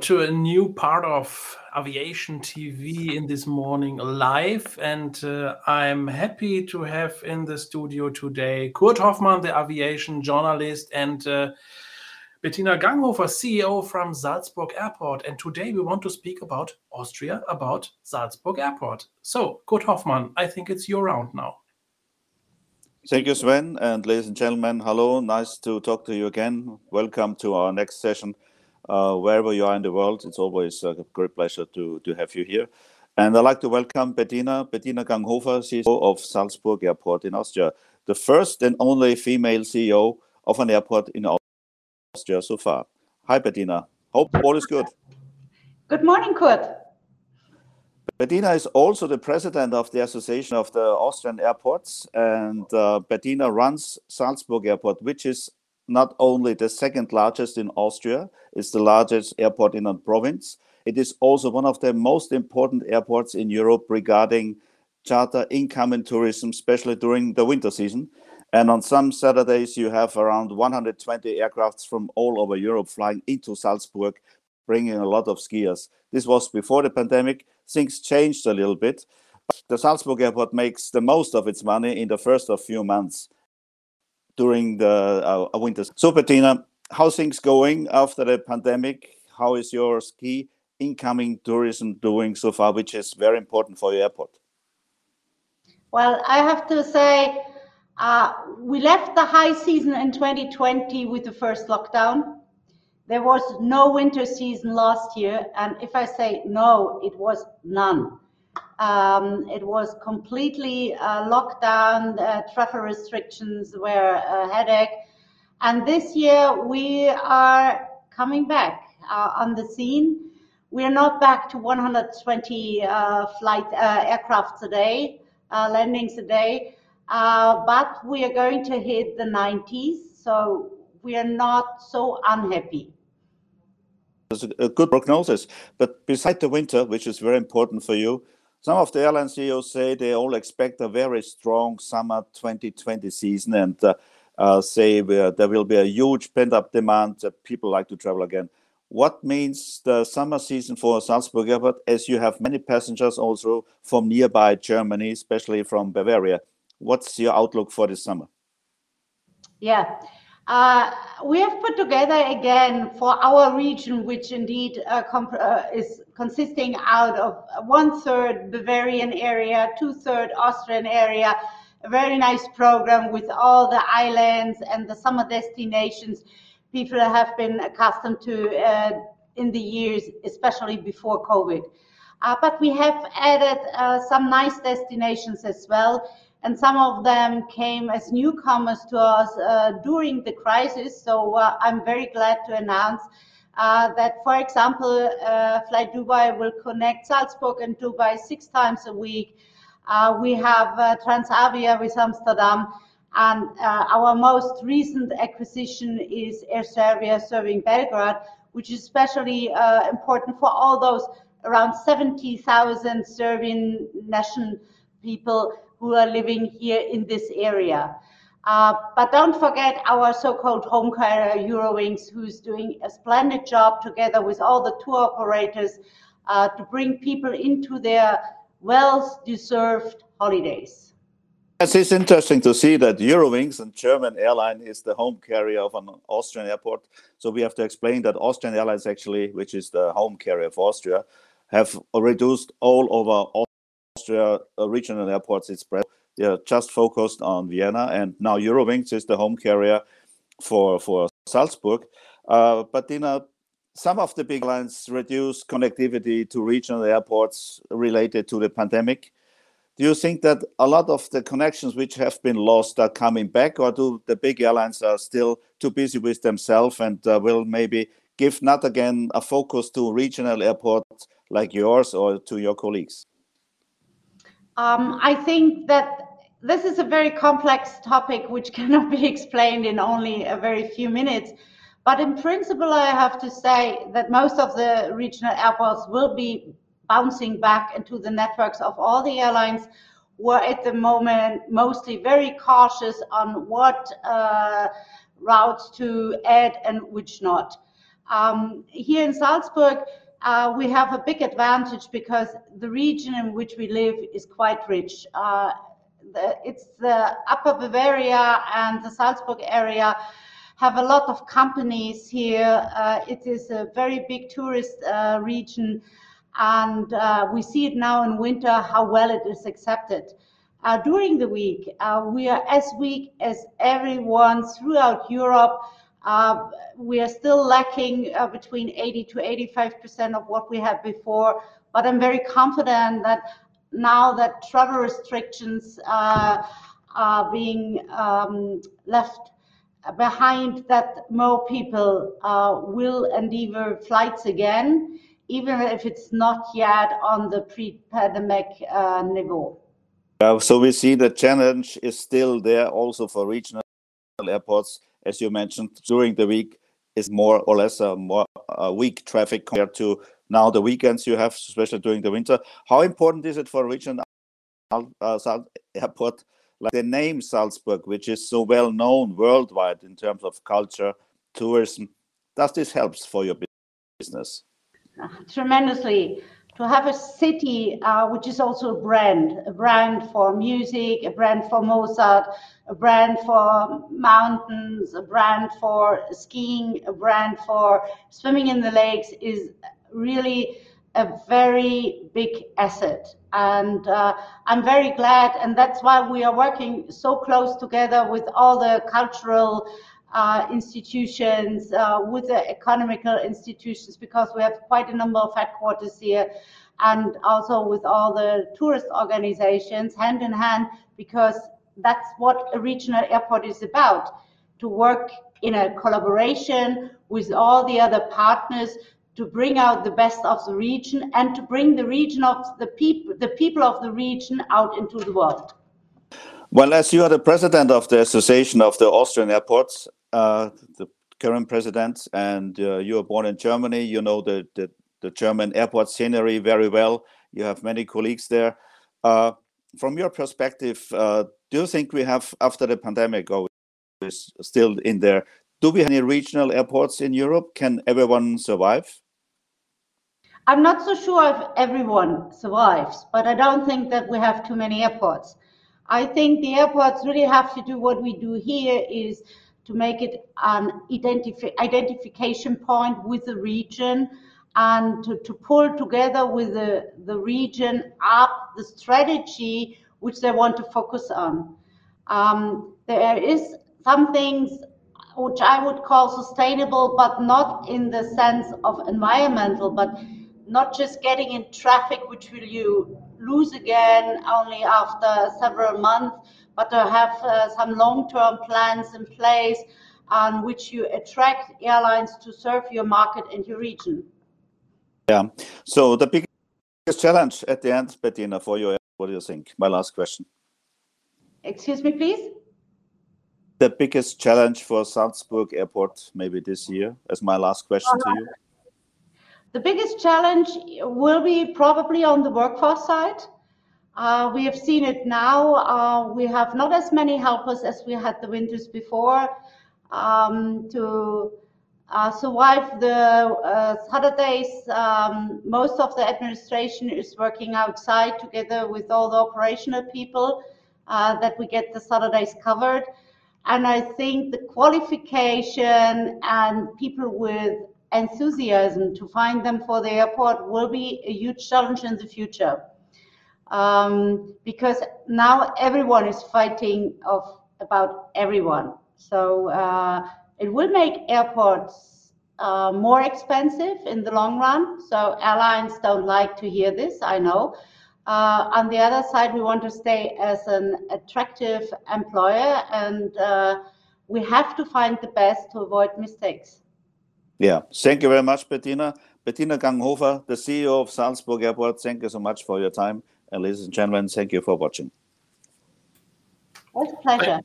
to a new part of Aviation TV in this morning live. And uh, I'm happy to have in the studio today Kurt Hoffmann, the aviation journalist, and uh, Bettina Ganghofer, CEO from Salzburg Airport. And today we want to speak about Austria, about Salzburg Airport. So, Kurt Hoffmann, I think it's your round now. Thank you, Sven. And ladies and gentlemen, hello. Nice to talk to you again. Welcome to our next session uh, wherever you are in the world. It's always a great pleasure to, to have you here. And I'd like to welcome Bettina, Bettina Ganghofer, CEO of Salzburg Airport in Austria, the first and only female CEO of an airport in Austria so far. Hi, Bettina. Hope all is good. Good morning, Kurt. Bettina is also the president of the Association of the Austrian Airports, and uh, Bettina runs Salzburg Airport, which is not only the second largest in Austria, it's the largest airport in a province. It is also one of the most important airports in Europe regarding charter income and tourism, especially during the winter season. And on some Saturdays, you have around 120 aircrafts from all over Europe flying into Salzburg, bringing a lot of skiers. This was before the pandemic. Things changed a little bit. But the Salzburg airport makes the most of its money in the first of few months during the uh, winter. So, Bettina, how things going after the pandemic? How is your ski incoming tourism doing so far, which is very important for your airport? Well, I have to say, uh, we left the high season in 2020 with the first lockdown. There was no winter season last year, and if I say no, it was none. Um, it was completely uh, locked down. Uh, travel restrictions were a headache. And this year we are coming back uh, on the scene. We are not back to 120 uh, flight uh, aircrafts a day, uh, landings a day, but we are going to hit the 90s. So we are not so unhappy. A good prognosis. But beside the winter, which is very important for you, some of the airline CEOs say they all expect a very strong summer 2020 season and uh, uh, say there will be a huge pent up demand that people like to travel again. What means the summer season for Salzburg Airport as you have many passengers also from nearby Germany, especially from Bavaria? What's your outlook for this summer? Yeah, uh, we have put together again for our region, which indeed uh, uh, is consisting out of one third Bavarian area, two third Austrian area, a very nice program with all the islands and the summer destinations people have been accustomed to uh, in the years, especially before COVID. Uh, but we have added some nice destinations as well and some of them came as newcomers to us uh, during the crisis. So uh, I'm very glad to announce uh, that, for example, uh, flydubai will connect Salzburg and Dubai six times a week. Uh, we have uh, Transavia with Amsterdam. And our most recent acquisition is Air Serbia serving Belgrade, which is especially important for all those around 70,000 Serbian national people who are living here in this area. Uh, but don't forget our so-called home carrier Eurowings, who's doing a splendid job together with all the tour operators uh, to bring people into their well-deserved holidays. Yes, it's interesting to see that Eurowings, and German airline, is the home carrier of an Austrian airport. So we have to explain that Austrian Airlines, actually, which is the home carrier of Austria, have reduced all over Austria regional airports it's. They are just focused on Vienna, and now Eurowings is the home carrier for for Salzburg. Uh, but in a, some of the big lines reduce connectivity to regional airports related to the pandemic. Do you think that a lot of the connections which have been lost are coming back, or do the big airlines are still too busy with themselves and uh, will maybe give not again a focus to regional airports like yours or to your colleagues? Um, I think that this is a very complex topic which cannot be explained in only a very few minutes. But in principle, I have to say that most of the regional airports will be bouncing back into the networks of all the airlines who are at the moment mostly very cautious on what uh, routes to add and which not. Um, here in Salzburg, uh, we have a big advantage because the region in which we live is quite rich. Uh, the, it's the Upper Bavaria and the Salzburg area have a lot of companies here. Uh, it is a very big tourist uh, region, and uh, we see it now in winter how well it is accepted. Uh, during the week, we are as weak as everyone throughout Europe. Uh, we are still lacking between 80 to 85 percent of what we had before, but I'm very confident that now that travel restrictions are being um, left behind that more people uh, will endeavor flights again, even if it's not yet on the pre-pandemic uh, level. Uh, so we see the challenge is still there also for regional airports, as you mentioned, during the week is more or less a more uh, weak traffic compared to now the weekends you have, especially during the winter. How important is it for regional uh, airport like the name Salzburg, which is so well known worldwide in terms of culture, tourism, does this helps for your business? Tremendously. To have a city uh, which is also a brand, a brand for music, a brand for Mozart, a brand for mountains, a brand for skiing, a brand for swimming in the lakes is really a very big asset. And uh, I'm very glad, and that's why we are working so close together with all the cultural uh, institutions, uh, with the economical institutions, because we have quite a number of headquarters here, and also with all the tourist organizations, hand in hand, because that's what a regional airport is about to work in a collaboration with all the other partners to bring out the best of the region and to bring the region of the people, the people of the region out into the world. Well, as you are the president of the Association of the Austrian Airports, uh, the current president, and uh, you are born in Germany, you know the, the, the, German airport scenery very well. You have many colleagues there. Uh, from your perspective, uh, do you think we have, after the pandemic, or is still in there, do we have any regional airports in Europe? Can everyone survive? I'm not so sure if everyone survives, but I don't think that we have too many airports. I think the airports really have to do what we do here is to make it an identifi identification point with the region and to, to pull together with the, the region up the strategy which they want to focus on. Um, there is some things which I would call sustainable, but not in the sense of environmental, but not just getting in traffic, which will you lose again only after several months, but to have uh, some long-term plans in place on which you attract airlines to serve your market and your region. Yeah. So the biggest challenge at the end, Bettina, for you, what do you think? My last question. Excuse me, please. The biggest challenge for Salzburg Airport maybe this year, as my last question uh -huh. to you. The biggest challenge will be probably on the workforce side. Uh, we have seen it now. Uh, we have not as many helpers as we had the winters before um, to uh, survive the uh, Saturdays. Um, most of the administration is working outside together with all the operational people uh, that we get the Saturdays covered. And I think the qualification and people with enthusiasm to find them for the airport will be a huge challenge in the future. Um, because now everyone is fighting of about everyone. So uh, it will make airports uh, more expensive in the long run. So airlines don't like to hear this, I know. Uh, on the other side, we want to stay as an attractive employer and uh, we have to find the best to avoid mistakes. Yeah, thank you very much, Bettina. Bettina Ganghofer, the CEO of Salzburg Airport, thank you so much for your time. And ladies and gentlemen, thank you for watching. It's a pleasure.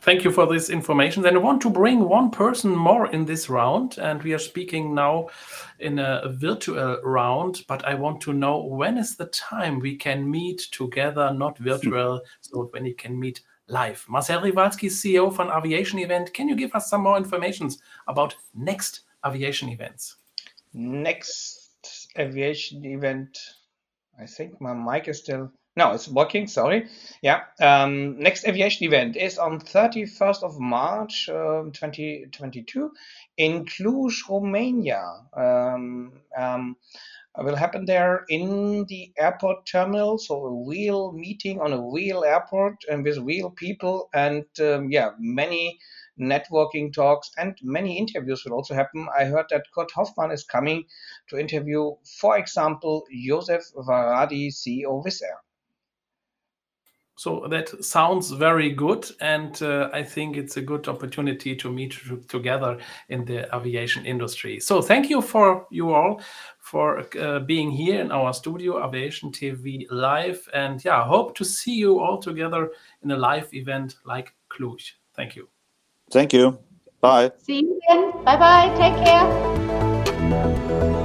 Thank you for this information. Then I want to bring one person more in this round, and we are speaking now in a virtual round. But I want to know when is the time we can meet together, not virtual, so when you can meet live. Marcel Riwalski, CEO von Aviation Event, can you give us some more information about next aviation events. Next aviation event, I think my mic is still no, it's working. Sorry. Yeah. Um, next aviation event is on 31st of March, uh, 2022 in Cluj, Romania. Um, um, will happen there in the airport terminal. So a real meeting on a real airport and with real people and um, yeah, many networking talks and many interviews will also happen. I heard that Kurt Hoffmann is coming to interview, for example, Josef Varadi, CEO Wizz Air. So that sounds very good, and uh, I think it's a good opportunity to meet together in the aviation industry. So thank you for you all for uh, being here in our studio, Aviation TV Live, and yeah, hope to see you all together in a live event like Cluj. Thank you. Thank you. Bye. See you again. Bye bye. Take care.